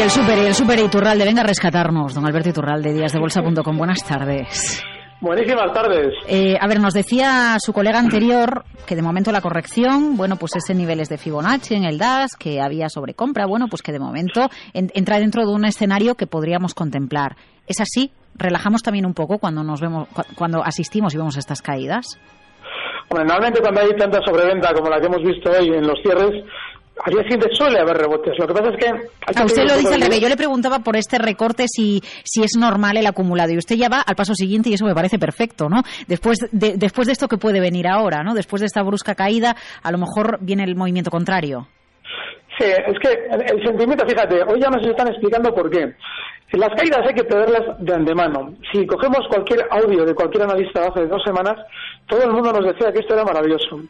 Y el super y el super Iturralde, venga a rescatarnos, don Alberto Iturralde, díasdebolsa.com. Buenas tardes. Buenísimas tardes. Eh, a ver, nos decía su colega anterior que de momento la corrección, bueno, pues ese niveles de Fibonacci en el DAS, que había sobrecompra, bueno, pues que de momento en- entra dentro de un escenario que podríamos contemplar. ¿Es así? ¿Relajamos también un poco cuando nos vemos, cu- cuando asistimos y vemos estas caídas? Bueno, normalmente cuando hay tanta sobreventa como la que hemos visto hoy en los cierres, al día siguiente suele haber rebotes. Lo que pasa es que... A usted lo dice al revés. Yo le preguntaba por este recorte si, si es normal el acumulado. Y usted ya va al paso siguiente y eso me parece perfecto, ¿no? Después de, después de esto que puede venir ahora, ¿no? Después de esta brusca caída, a lo mejor viene el movimiento contrario. Sí, es que el, el sentimiento, fíjate, hoy ya nos están explicando por qué. Las caídas hay que preverlas de antemano. Si cogemos cualquier audio de cualquier analista de hace dos semanas, todo el mundo nos decía que esto era maravilloso.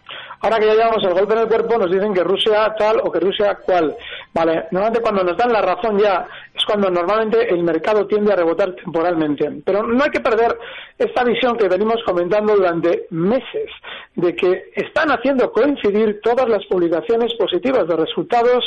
Ahora que ya llevamos el golpe en el cuerpo, nos dicen que Rusia tal o que Rusia cual. Vale, normalmente cuando nos dan la razón ya es cuando normalmente el mercado tiende a rebotar temporalmente. Pero no hay que perder esta visión que venimos comentando durante meses, de que están haciendo coincidir todas las publicaciones positivas de resultados,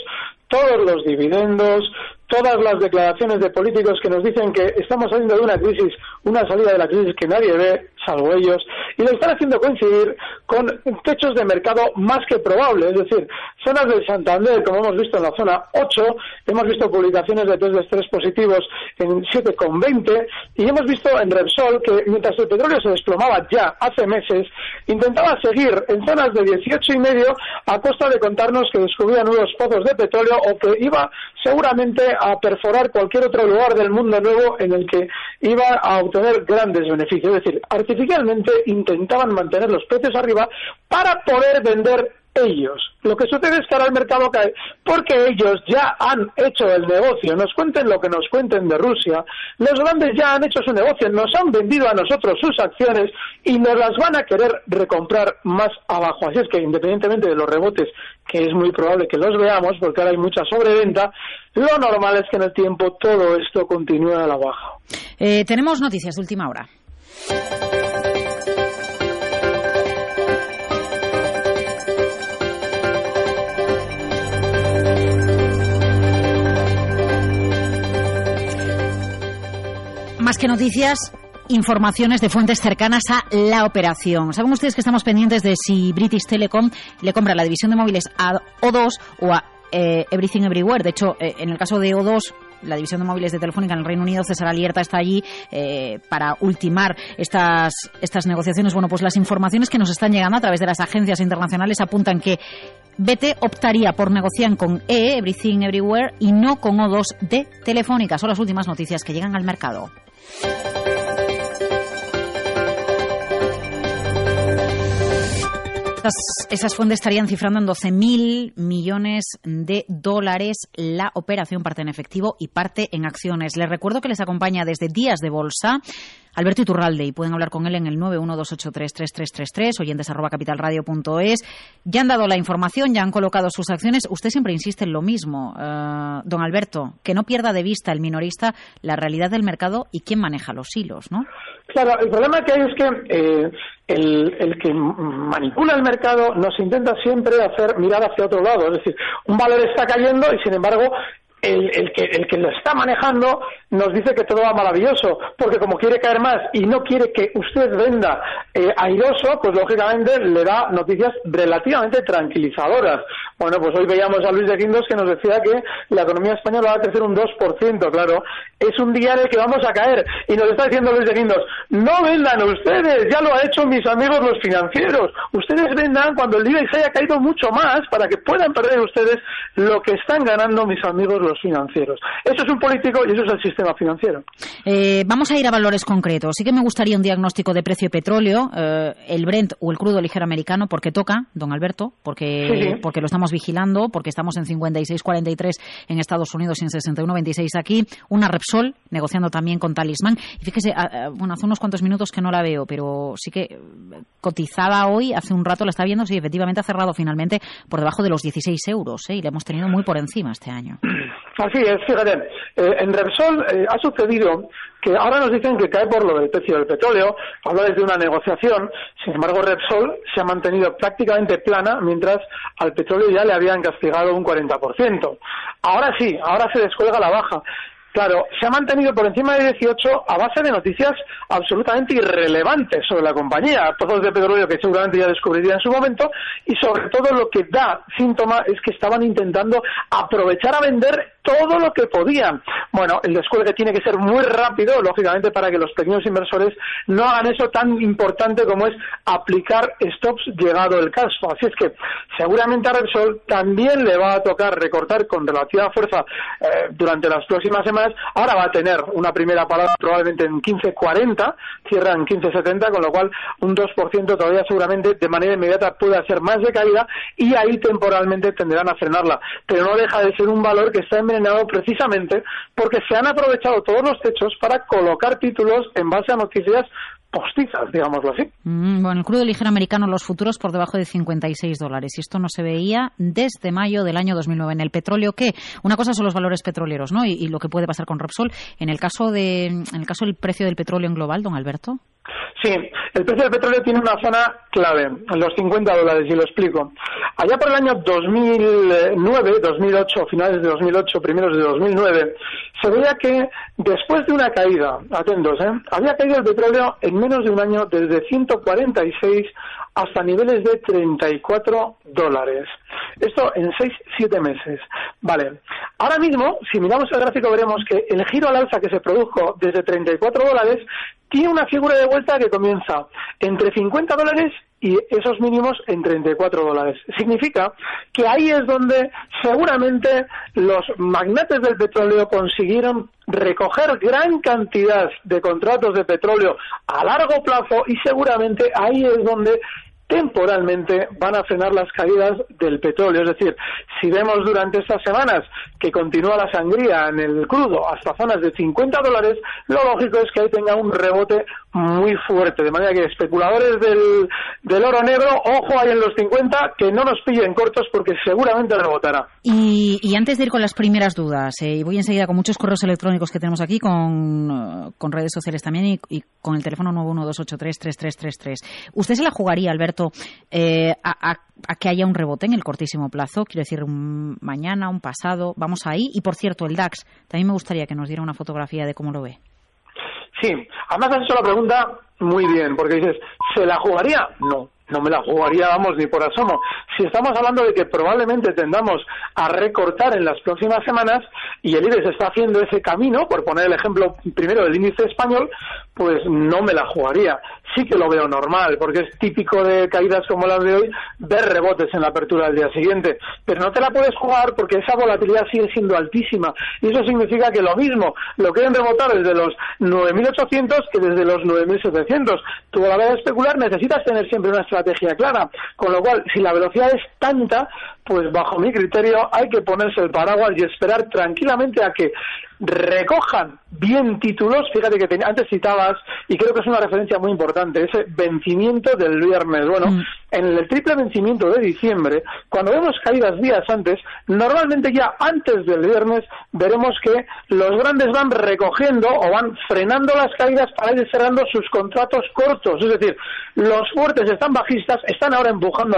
todos los dividendos, todas las declaraciones de políticos que nos dicen que estamos saliendo de una crisis, una salida de la crisis que nadie ve, salvo ellos, y lo están haciendo coincidir con techos de mercado más que probable, es decir, zonas del Santander, como hemos visto en la zona 8, hemos visto publicaciones de test de estrés positivos en 7,20, y hemos visto en Repsol que mientras el petróleo se desplomaba ya hace meses, intentaba seguir en zonas de 18 y medio a costa de contarnos que descubría nuevos pozos de petróleo o que iba seguramente a perforar cualquier otro lugar del mundo nuevo en el que iba a obtener grandes beneficios. Es decir, artificialmente intentaban mantener los precios arriba para poder vender ellos. Lo que sucede es que ahora el mercado cae porque ellos ya han hecho el negocio. Nos cuenten lo que nos cuenten de Rusia. Los grandes ya han hecho su negocio, nos han vendido a nosotros sus acciones y nos las van a querer recomprar más abajo. Así es que independientemente de los rebotes, que es muy probable que los veamos porque ahora hay mucha sobreventa, lo normal es que en el tiempo todo esto continúe a la baja. Eh, tenemos noticias de última hora. Noticias, informaciones de fuentes cercanas a la operación. Saben ustedes que estamos pendientes de si British Telecom le compra la división de móviles a O2 o a eh, Everything Everywhere. De hecho, eh, en el caso de O2, la división de móviles de Telefónica en el Reino Unido, César Alierta está allí eh, para ultimar estas, estas negociaciones. Bueno, pues las informaciones que nos están llegando a través de las agencias internacionales apuntan que BT optaría por negociar con EE, Everything Everywhere, y no con O2 de Telefónica. Son las últimas noticias que llegan al mercado. Thank you. Esas, esas fuentes estarían cifrando en 12.000 millones de dólares la operación, parte en efectivo y parte en acciones. Les recuerdo que les acompaña desde Días de Bolsa Alberto Iturralde y pueden hablar con él en el 912833333, oyentes arroba capitalradio.es. Ya han dado la información, ya han colocado sus acciones. Usted siempre insiste en lo mismo, eh, don Alberto, que no pierda de vista el minorista la realidad del mercado y quién maneja los hilos, ¿no? Claro, el problema que hay es que eh, el, el que manipula el mercado nos intenta siempre hacer mirar hacia otro lado. Es decir, un valor está cayendo y sin embargo el, que, el que lo está manejando nos dice que todo va maravilloso, porque como quiere caer más y no quiere que usted venda eh, airoso, pues lógicamente le da noticias relativamente tranquilizadoras. Bueno, pues hoy veíamos a Luis de Guindos que nos decía que la economía española va a crecer un 2%, claro. Es un día en el que vamos a caer. Y nos está diciendo Luis de Guindos, no vendan ustedes, ya lo ha hecho mis amigos los financieros. Ustedes vendan cuando el IBEX haya caído mucho más para que puedan perder ustedes lo que están ganando mis amigos los financieros. Eso es un político y eso es el sistema financiero. Eh, vamos a ir a valores concretos. Sí que me gustaría un diagnóstico de precio de petróleo, eh, el Brent o el crudo ligero americano, porque toca, don Alberto, porque, porque lo estamos vigilando, porque estamos en 56.43 en Estados Unidos y en 61.26 aquí. Una Repsol negociando también con Talisman. Y fíjese, bueno, hace unos cuantos minutos que no la veo, pero sí que eh, cotizaba hoy, hace un rato la está viendo, sí, efectivamente ha cerrado finalmente por debajo de los 16 euros, ¿eh? y le hemos tenido muy por encima este año. Así es, fíjate, eh, en Repsol eh, ha sucedido que ahora nos dicen que cae por lo del precio del petróleo, habla desde una negociación, sin embargo Repsol se ha mantenido prácticamente plana mientras al petróleo ya le habían castigado un 40%. Ahora sí, ahora se descuelga la baja. Claro, se ha mantenido por encima de 18 a base de noticias absolutamente irrelevantes sobre la compañía, pozos de petróleo que seguramente ya descubriría en su momento, y sobre todo lo que da síntoma es que estaban intentando aprovechar a vender todo lo que podían. Bueno, el descuelgue tiene que ser muy rápido, lógicamente, para que los pequeños inversores no hagan eso tan importante como es aplicar stops llegado el caso. Así es que seguramente a Repsol también le va a tocar recortar con relativa fuerza eh, durante las próximas semanas Ahora va a tener una primera parada probablemente en 15.40, cierra en 15.70, con lo cual un 2% todavía seguramente de manera inmediata puede hacer más de caída y ahí temporalmente tendrán a frenarla. Pero no deja de ser un valor que está precisamente porque se han aprovechado todos los techos para colocar títulos en base a noticias postizas, digámoslo así. Mm, bueno, el crudo ligero americano, los futuros por debajo de 56 dólares. Y esto no se veía desde mayo del año 2009. En el petróleo, ¿qué? Una cosa son los valores petroleros, ¿no? Y, y, lo que puede pasar con Repsol. En el caso de, en el caso del precio del petróleo en global, don Alberto. Sí, el precio del petróleo tiene una zona clave, los 50 dólares, y lo explico. Allá por el año 2009, 2008, finales de 2008, primeros de 2009, se veía que después de una caída, atentos, ¿eh? había caído el petróleo en menos de un año desde 146 hasta niveles de 34 dólares. Esto en 6-7 meses. Vale. Ahora mismo, si miramos el gráfico, veremos que el giro al alza que se produjo desde 34 dólares tiene una figura de vuelta que comienza entre 50 dólares y esos mínimos en 34 dólares. Significa que ahí es donde seguramente los magnates del petróleo consiguieron recoger gran cantidad de contratos de petróleo a largo plazo y seguramente ahí es donde temporalmente van a frenar las caídas del petróleo. Es decir, si vemos durante estas semanas que continúa la sangría en el crudo hasta zonas de 50 dólares, lo lógico es que ahí tenga un rebote muy fuerte. De manera que especuladores del, oro negro, ojo ahí en los 50, que no nos pillen cortos porque seguramente rebotará. Y, antes de ir con las primeras dudas, eh, y voy enseguida con muchos correos electrónicos que tenemos aquí, con, con redes sociales también y, y con el teléfono 912833333. ¿Usted se la jugaría, Alberto, eh, a, que haya un rebote en el cortísimo plazo? Quiero decir, un mañana, un pasado, vamos ahí. Y por cierto, el DAX, también me gustaría que nos diera una fotografía de cómo lo ve. Sí, además has hecho la pregunta muy bien, porque dices, ¿se la jugaría? No, no me la jugaría, vamos, ni por asomo. Si estamos hablando de que probablemente tendamos a recortar en las próximas semanas y el IBEX está haciendo ese camino, por poner el ejemplo primero del índice español, pues no me la jugaría. Sí que lo veo normal, porque es típico de caídas como las de hoy ver rebotes en la apertura del día siguiente. Pero no te la puedes jugar porque esa volatilidad sigue siendo altísima. Y eso significa que lo mismo lo quieren rebotar desde los 9.800 que desde los 9.700. Tú a la hora de especular necesitas tener siempre una estrategia clara. Con lo cual, si la velocidad es tanta, pues bajo mi criterio hay que ponerse el paraguas y esperar tranquilamente a que recojan bien títulos. Fíjate que antes citabas, y creo que es una referencia muy importante, ese vencimiento del viernes. Bueno, mm. En el triple vencimiento de diciembre, cuando vemos caídas días antes, normalmente ya antes del viernes veremos que los grandes van recogiendo o van frenando las caídas para ir cerrando sus contratos cortos. Es decir, los fuertes están bajistas, están ahora empujando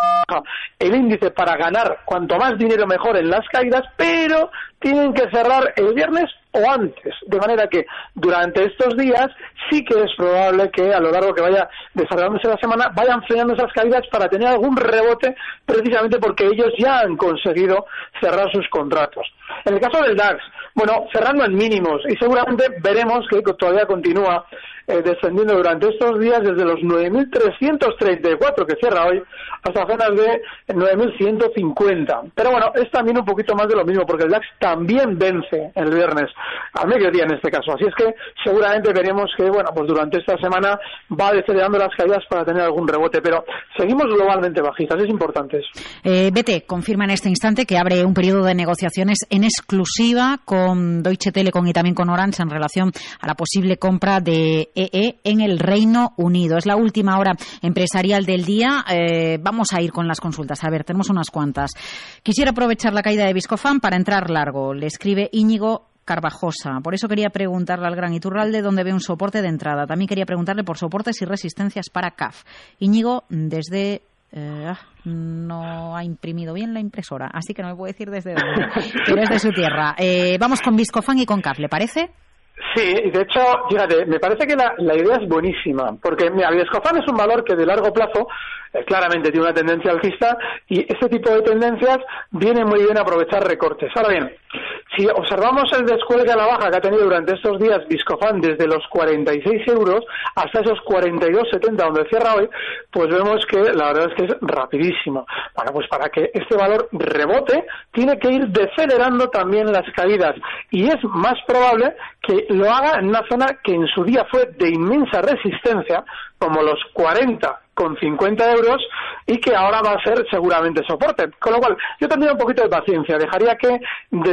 el índice para ganar cuanto más dinero mejor en las caídas, pero tienen que cerrar el viernes o antes, de manera que durante estos días sí que es probable que a lo largo que vaya desarrollándose la semana vayan frenando esas caídas para tener algún rebote precisamente porque ellos ya han conseguido cerrar sus contratos. En el caso del DAX, bueno, cerrando en mínimos y seguramente veremos que todavía continúa eh, descendiendo durante estos días desde los 9.334 que cierra hoy hasta zonas de 9.150. Pero bueno, es también un poquito más de lo mismo porque el DAX también vence el viernes, al mediodía en este caso. Así es que seguramente veremos que, bueno, pues durante esta semana va decelerando las caídas para tener algún rebote. Pero seguimos globalmente bajistas, es importante eso. Eh, BT confirma en este instante que abre un periodo de negociaciones en exclusiva con Deutsche Telekom y también con Orange en relación a la posible compra de EE e en el Reino Unido. Es la última hora empresarial del día. Eh, vamos a ir con las consultas. A ver, tenemos unas cuantas. Quisiera aprovechar la caída de Viscofan para entrar largo. Le escribe Íñigo Carvajosa. Por eso quería preguntarle al gran Iturralde dónde ve un soporte de entrada. También quería preguntarle por soportes y resistencias para CAF. Íñigo, desde eh, ah, no ha imprimido bien la impresora, así que no me puedo decir desde dónde, pero es de su tierra. Eh, vamos con Viscofan y con CAF, ¿le parece? Sí, de hecho, fíjate, me parece que la, idea es buenísima, porque mira, el Escofán es un valor que de largo plazo eh, claramente tiene una tendencia alcista y ese tipo de tendencias viene muy bien a aprovechar recortes. Ahora bien, si observamos el descuelgue a la baja que ha tenido durante estos días Viscofan desde los 46 euros hasta esos 42,70 donde cierra hoy, pues vemos que la verdad es que es rapidísimo. Bueno, pues para que este valor rebote, tiene que ir decelerando también las caídas y es más probable lo haga en una zona que en su día fue de inmensa resistencia, como los 40 con 50 euros y que ahora va a ser seguramente soporte. Con lo cual, yo tendría un poquito de paciencia. Dejaría que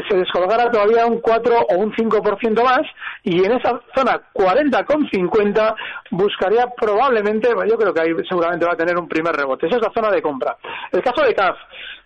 se descolgara todavía un 4 o un 5% más y en esa zona 40 con 50 buscaría probablemente, yo creo que ahí seguramente va a tener un primer rebote. Esa es la zona de compra. El caso de CAF.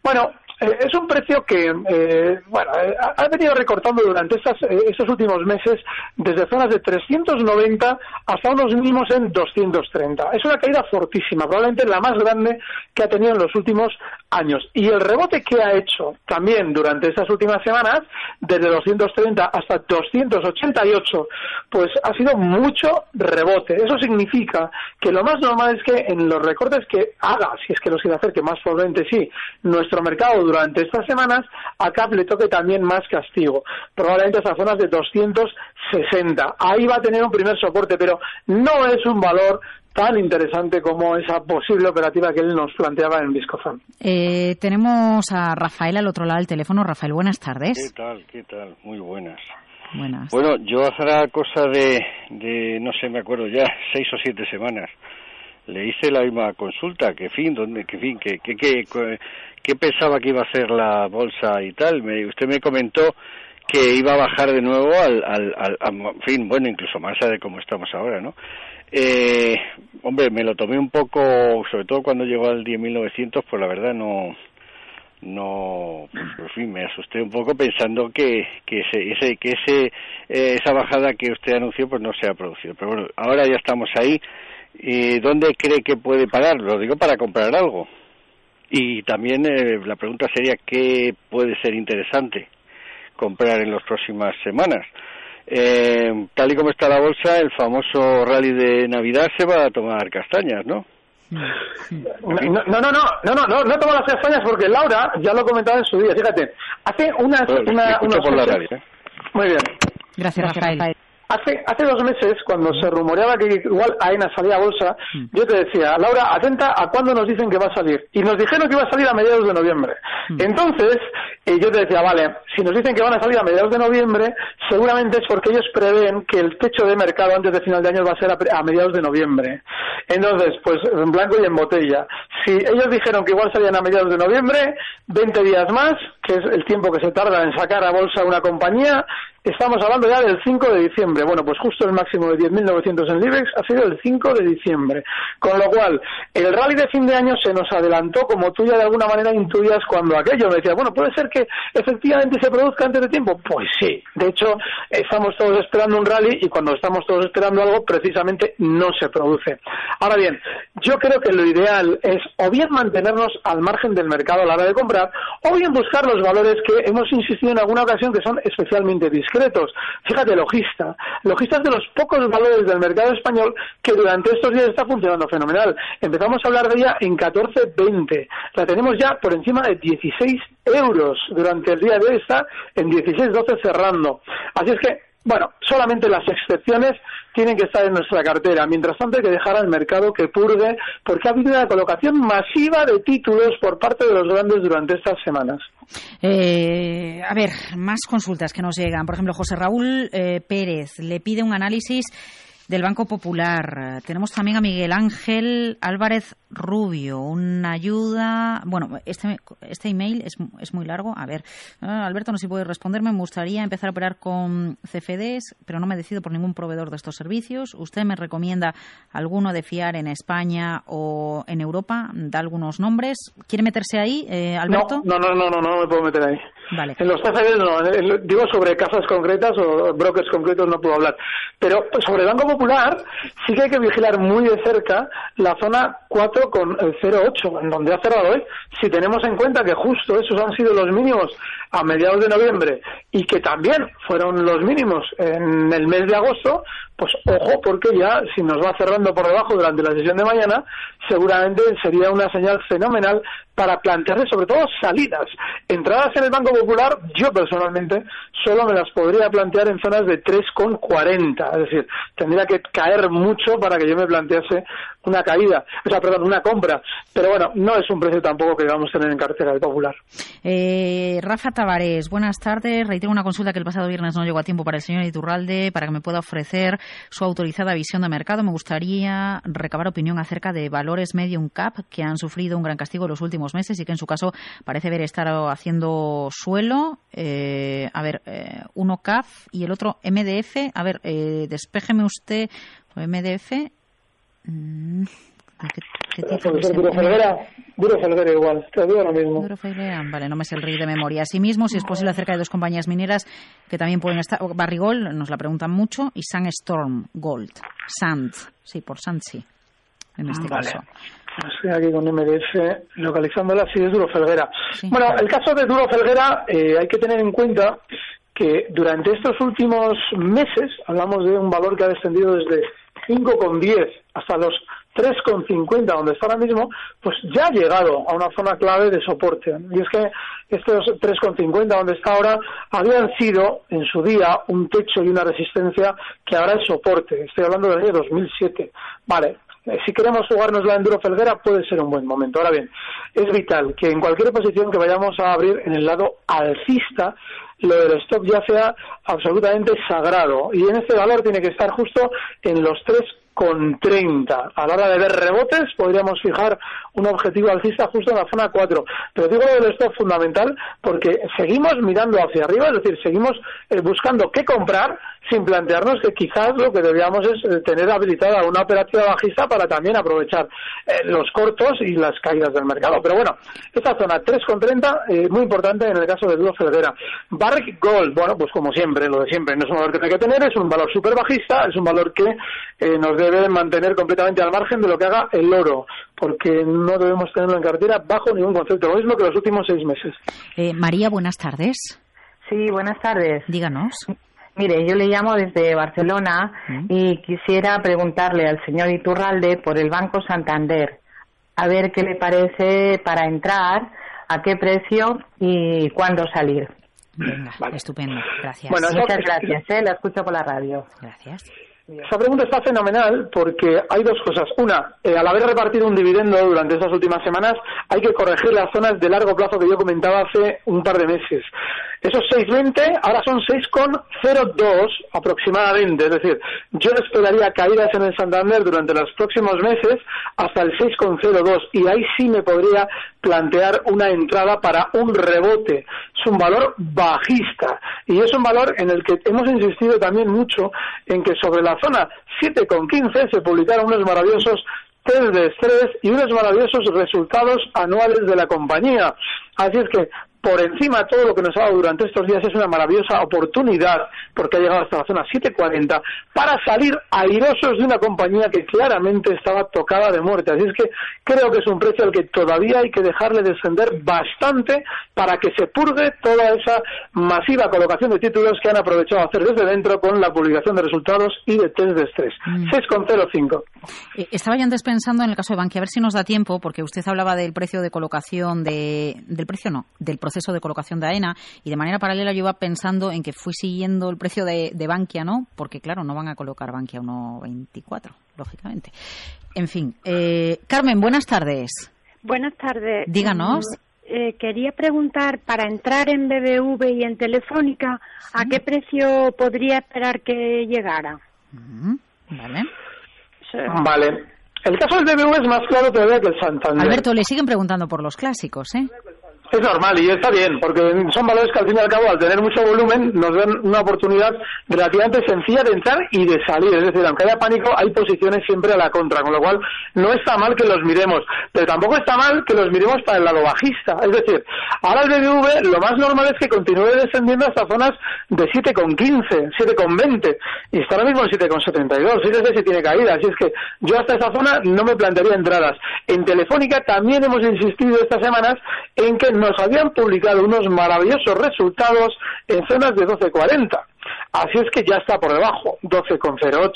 Bueno, eh, es un precio que, eh, bueno, eh, ha venido recortando durante estas, estos últimos meses desde zonas de 390 hasta unos mínimos en 230. Es una caída fortísima, probablemente la más grande que ha tenido en los últimos años. Y el rebote que ha hecho también durante estas últimas semanas, desde 230 hasta 288, pues ha sido mucho rebote. Eso significa que lo más normal es que en los recortes que haga, si es que los quiere hacer, que más probablemente sí, nuestro mercado durante estas semanas, a CAP le toque también más castigo, probablemente hasta zonas de 260. Ahí va a tener un primer soporte, pero no es un valor tan interesante como esa posible operativa que él nos planteaba en Viscofan. Eh, tenemos a Rafael al otro lado del teléfono. Rafael, buenas tardes. ¿Qué tal? ¿Qué tal? Muy buenas. Buenas. Bueno, yo hará cosa de, de, no sé, me acuerdo ya, seis o siete semanas le hice la misma consulta, que fin, dónde, que fin, que, que, que, pensaba que iba a ser la bolsa y tal. Me, usted me comentó que iba a bajar de nuevo al, al, al, fin, bueno, incluso más de cómo estamos ahora, ¿no? Eh, hombre, me lo tomé un poco, sobre todo cuando llegó al 10.900, pues la verdad no, no, pues, en fin, me asusté un poco pensando que, que ese, ese que ese, eh, esa bajada que usted anunció, pues no se ha producido. Pero bueno, ahora ya estamos ahí ¿Y dónde cree que puede pagar? Lo digo para comprar algo. Y también eh, la pregunta sería qué puede ser interesante comprar en las próximas semanas. Eh, tal y como está la bolsa, el famoso rally de Navidad se va a tomar castañas, ¿no? No, no, no, no, no, no, no, no tomo las castañas porque Laura ya lo comentaba en su día. Fíjate, hace unas, una, por la radio, ¿eh? Muy bien. Gracias, Rafael. Hace, hace dos meses, cuando se rumoreaba que igual AENA salía a bolsa, mm. yo te decía, Laura, atenta a cuándo nos dicen que va a salir. Y nos dijeron que iba a salir a mediados de noviembre. Mm. Entonces, eh, yo te decía, vale, si nos dicen que van a salir a mediados de noviembre, seguramente es porque ellos prevén que el techo de mercado antes de final de año va a ser a, mediados de noviembre. Entonces, pues en blanco y en botella. Si ellos dijeron que igual salían a mediados de noviembre, 20 días más, que es el tiempo que se tarda en sacar a bolsa una compañía, estamos hablando ya del 5 de diciembre. Bueno, pues justo el máximo de 10.900 en IBEX ha sido el 5 de diciembre. Con lo cual, el rally de fin de año se nos adelantó, como tú ya de alguna manera intuías cuando aquello. Me decía, bueno, puede ser que efectivamente se produzca antes de tiempo. Pues sí. De hecho, estamos todos esperando un rally y cuando estamos todos esperando algo, precisamente no se produce. Ahora bien, yo creo que lo ideal es o bien mantenernos al margen del mercado a la hora de comprar, o bien buscar los valores que hemos insistido en alguna ocasión que son especialmente discretos. Fíjate, Logista. Logista es de los pocos valores del mercado español que durante estos días está funcionando fenomenal. Empezamos a hablar de ella en 14.20. La tenemos ya por encima de 16 euros. Durante el día de hoy está en 16.12 cerrando. Así es que bueno, solamente las excepciones tienen que estar en nuestra cartera. Mientras tanto, hay que dejar al mercado que purgue, porque ha habido una colocación masiva de títulos por parte de los grandes durante estas semanas. Eh, a ver, más consultas que nos llegan. Por ejemplo, José Raúl eh, Pérez le pide un análisis del Banco Popular. Tenemos también a Miguel Ángel Álvarez Rubio, una ayuda. Bueno, este, este email es, es muy largo. A ver, ah, Alberto, no sé si puede responderme. Me gustaría empezar a operar con CFDs, pero no me decido por ningún proveedor de estos servicios. ¿Usted me recomienda alguno de fiar en España o en Europa? Da algunos nombres. ¿Quiere meterse ahí, eh, Alberto? No, no, no, no, no, me puedo meter ahí. Vale. En los CFDs no. digo sobre casas concretas o brokers concretos no puedo hablar. Pero sobre Banco Popular sí que hay que vigilar muy de cerca la zona 4 con el 0,8, en donde ha cerrado hoy. Si tenemos en cuenta que justo esos han sido los mínimos a mediados de noviembre y que también fueron los mínimos en el mes de agosto, pues ojo, porque ya si nos va cerrando por debajo durante la sesión de mañana, seguramente sería una señal fenomenal para plantearse sobre todo salidas. Entradas en el Banco Popular, yo personalmente solo me las podría plantear en zonas de 3,40, es decir, tendría que caer mucho para que yo me plantease una caída, o sea, perdón, una compra. Pero bueno, no es un precio tampoco que debamos tener en cartera del Popular. Eh, Rafa Tavares, buenas tardes. Reitero una consulta que el pasado viernes no llegó a tiempo para el señor Iturralde para que me pueda ofrecer su autorizada visión de mercado. Me gustaría recabar opinión acerca de valores medium cap que han sufrido un gran castigo en los últimos meses y que en su caso parece haber estado haciendo suelo. Eh, a ver, eh, uno CAF y el otro MDF. A ver, eh, despéjeme usted MDF. Mm, ¿Qué, Duro Felguera, Duro Felguera igual, te digo lo mismo. Duro Felguera, vale, no me sé el rey de memoria. Asimismo, si es posible, acerca de dos compañías mineras que también pueden estar, Barrigol, nos la preguntan mucho, y Sandstorm Gold, Sand, sí, por Sand sí, en este vale. caso. Estoy aquí con MDF localizándola, sí, es Duro Felguera. bueno, el caso de Duro Felguera eh, hay que tener en cuenta que durante estos últimos meses hablamos de un valor que ha descendido desde 5,10 hasta los 3,50 donde está ahora mismo, pues ya ha llegado a una zona clave de soporte. Y es que estos 3,50 donde está ahora habían sido en su día un techo y una resistencia que ahora es soporte. Estoy hablando del año 2007. Vale, eh, si queremos jugarnos la enduro felguera puede ser un buen momento. Ahora bien, es vital que en cualquier posición que vayamos a abrir en el lado alcista, lo del stop ya sea absolutamente sagrado. Y en este valor tiene que estar justo en los tres con 30. A la hora de ver rebotes podríamos fijar un objetivo alcista justo en la zona 4. Pero digo lo del stop fundamental porque seguimos mirando hacia arriba, es decir, seguimos eh, buscando qué comprar sin plantearnos que quizás lo que debíamos es eh, tener habilitada una operativa bajista para también aprovechar eh, los cortos y las caídas del mercado. Pero bueno, esta zona 3,30, eh, muy importante en el caso de Duro Felguera. Barrick Gold, bueno, pues como siempre, lo de siempre, no es un valor que hay que tener, es un valor súper bajista, es un valor que eh, nos debe mantener completamente al margen de lo que haga el oro, porque no debemos tenerlo en cartera bajo ningún concepto, lo mismo que los últimos seis meses. Eh, María, buenas tardes. Sí, buenas tardes. Díganos. Mire, yo le llamo desde Barcelona Mm. y quisiera preguntarle al señor Iturralde por el Banco Santander, a ver qué le parece para entrar, a qué precio y cuándo salir. Venga, estupendo. Gracias. Bueno, Muchas gracias, ¿eh? la escucho por la radio. Gracias. Esa pregunta está fenomenal porque hay dos cosas. Una, eh, al haber repartido un dividendo durante estas últimas semanas, hay que corregir las zonas de largo plazo que yo comentaba hace un par de meses. Esos 6,20 ahora son 6,02 aproximadamente. Es decir, yo esperaría caídas en el Santander durante los próximos meses hasta el 6,02 y ahí sí me podría plantear una entrada para un rebote. Es un valor bajista y es un valor en el que hemos insistido también mucho en que sobre la zona 7,15 se publicaron unos maravillosos test de estrés y unos maravillosos resultados anuales de la compañía. Así es que por encima de todo lo que nos ha dado durante estos días es una maravillosa oportunidad, porque ha llegado hasta la zona 740, para salir airosos de una compañía que claramente estaba tocada de muerte. Así es que creo que es un precio al que todavía hay que dejarle descender bastante para que se purgue toda esa masiva colocación de títulos que han aprovechado a hacer desde dentro con la publicación de resultados y de test de estrés. 6,05. Mm. Eh, estaba yo antes pensando en el caso de Bankia, a ver si nos da tiempo, porque usted hablaba del precio de colocación de, del precio no, del proceso de colocación de AENA y de manera paralela yo iba pensando en que fui siguiendo el precio de, Bankia, ¿no? Porque claro, no van a colocar Bankia 1.24, lógicamente. En fin, eh, Carmen, buenas tardes. Buenas tardes. Díganos. Mm, eh, quería preguntar, para entrar en BBV y en Telefónica, ¿a qué precio podría esperar que llegara? vale. Vale. El caso del BBV es más claro todavía que el Santander. Alberto, le siguen preguntando por los clásicos, ¿eh? Es normal y está bien, porque son valores que al fin y al cabo, al tener mucho volumen, nos dan una oportunidad relativamente sencilla de entrar y de salir. Es decir, aunque haya pánico, hay posiciones siempre a la contra, con lo cual no está mal que los miremos, pero tampoco está mal que los miremos para el lado bajista. Es decir, ahora el BBV lo más normal es que continúe descendiendo hasta zonas de 7,15, 7,20 y está ahora mismo en 7,72. Fíjese si tiene caída. Así es que yo hasta esa zona no me plantearía entradas. En Telefónica también hemos insistido estas semanas en que nos habían publicado unos maravillosos resultados en zonas de 12.40. Así es que ya está por debajo, 12,08.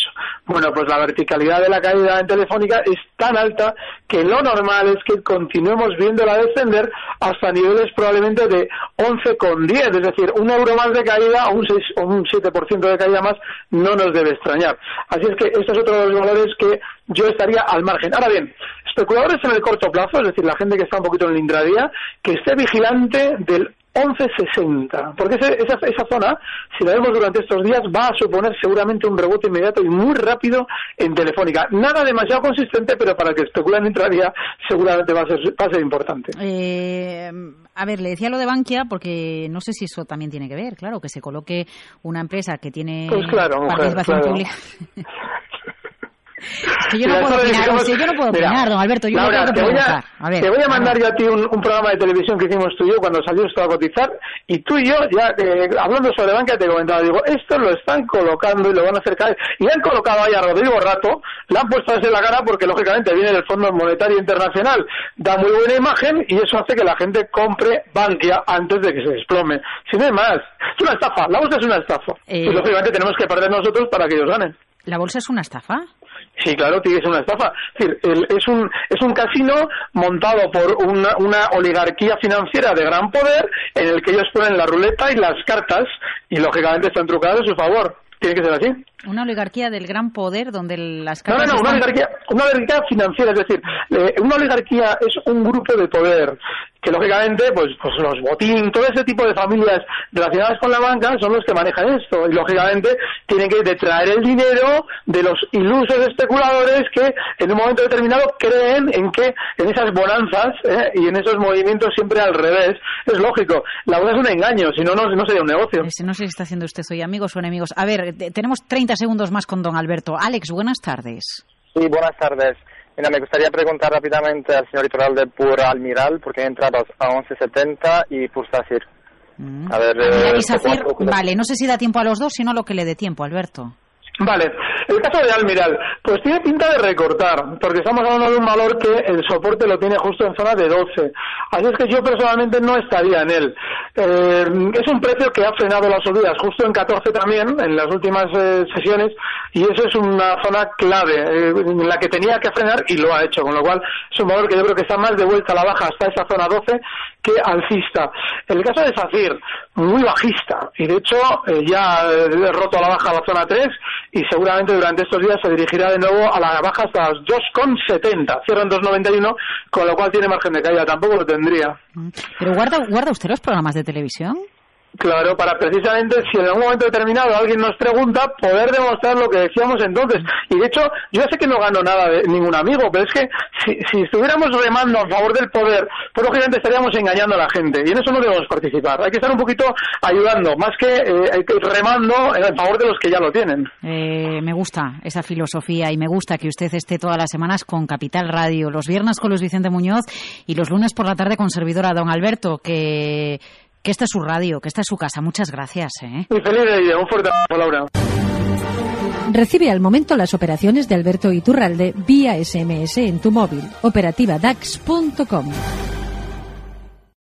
Bueno, pues la verticalidad de la caída en Telefónica es tan alta que lo normal es que continuemos viéndola descender hasta niveles probablemente de 11,10, es decir, un euro más de caída o un, 6, o un 7% de caída más no nos debe extrañar. Así es que este es otro de los valores que yo estaría al margen. Ahora bien, especuladores en el corto plazo, es decir, la gente que está un poquito en el intradía, que esté vigilante del 11.60, porque esa, esa zona, si la vemos durante estos días, va a suponer seguramente un rebote inmediato y muy rápido en Telefónica. Nada demasiado consistente, pero para el que especula en intradía seguramente va a ser, va a ser importante. Eh, a ver, le decía lo de Bankia porque no sé si eso también tiene que ver, claro, que se coloque una empresa que tiene pues claro, participación pública. que yo no puedo opinar, yo no puedo opinar, don Alberto, yo no te, voy a, te voy a mandar yo a ti un, programa de televisión que hicimos tú y yo cuando salió esto a cotizar, y tú y yo, ya eh, hablando sobre banca, te comentaba, digo, esto lo están colocando y lo van a hacer caer. Y han colocado ahí a Rodrigo Rato, le han puesto en la cara porque lógicamente viene del Fondo Monetario Internacional, da muy buena imagen y eso hace que la gente compre Bankia antes de que se desplome. Si no hay más, es una estafa, la bolsa es una estafa. Y eh, lógicamente tenemos que perder nosotros para que ellos ganen. ¿La bolsa es una estafa? Sí, claro, tiene que ser una estafa. Es, decir, es, un, es un casino montado por una, una, oligarquía financiera de gran poder en el que ellos ponen la ruleta y las cartas y lógicamente están trucadas a su favor. Tiene que ser así. Una oligarquía del gran poder donde las cartas. No, no, no, una, oligarquía, una oligarquía financiera, es decir, eh, una oligarquía es un grupo de poder que lógicamente pues pues los botín todo ese tipo de familias relacionadas con la banca son los que manejan esto. Y lógicamente tienen que detraer el dinero de los ilusos especuladores que en un momento determinado creen en que en esas bonanzas ¿eh? y en esos movimientos siempre al revés. Es lógico. La bolsa es un engaño si no no, sería un negocio. No sé si está haciendo usted hoy amigos o enemigos. A ver tenemos 30 segundos más con don Alberto. Alex buenas tardes. Sí buenas tardes Mira, me gustaría preguntar rápidamente al señor de Pura Almiral, porque he entrado a 11.70 y Pursasir. Mm. A ver, eh, vale, no sé si da tiempo a los dos, sino lo que le dé tiempo, Alberto. Vale, el caso de Almiral, pues tiene pinta de recortar, porque estamos hablando de un valor que el soporte lo tiene justo en zona de 12. Así es que yo personalmente no estaría en él. Eh, es un precio que ha frenado las subidas justo en 14 también, en las últimas eh, sesiones, y eso es una zona clave eh, en la que tenía que frenar y lo ha hecho, con lo cual es un valor que yo creo que está más de vuelta a la baja hasta esa zona 12 que alcista. El caso de SACIR, muy bajista, y de hecho ya ha roto a la baja la zona 3 y seguramente durante estos días se dirigirá de nuevo a la baja hasta los 2,70. Cierran 2,91, con lo cual tiene margen de caída. Tampoco lo tendría. ¿Pero guarda, guarda usted los programas de televisión? Claro, para precisamente si en algún momento determinado alguien nos pregunta, poder demostrar lo que decíamos entonces. Y de hecho, yo sé que no gano nada de ningún amigo, pero es que si, estuviéramos remando a favor del poder, pues lógicamente estaríamos engañando a la gente. Y en eso no debemos participar. Hay que estar un poquito ayudando, más que eh, remando en favor de los que ya lo tienen. Eh, me gusta esa filosofía y me gusta que usted esté todas las semanas con Capital Radio, los viernes con Luis Vicente Muñoz y los lunes por la tarde con servidora Don Alberto, que que esta es su radio, que esta es su casa. Muchas gracias. ¿eh? Muy feliz de día. Un fuerte abrazo, Laura. Recibe al momento las operaciones de Alberto Iturralde vía SMS en tu móvil. Operativa DAX.com.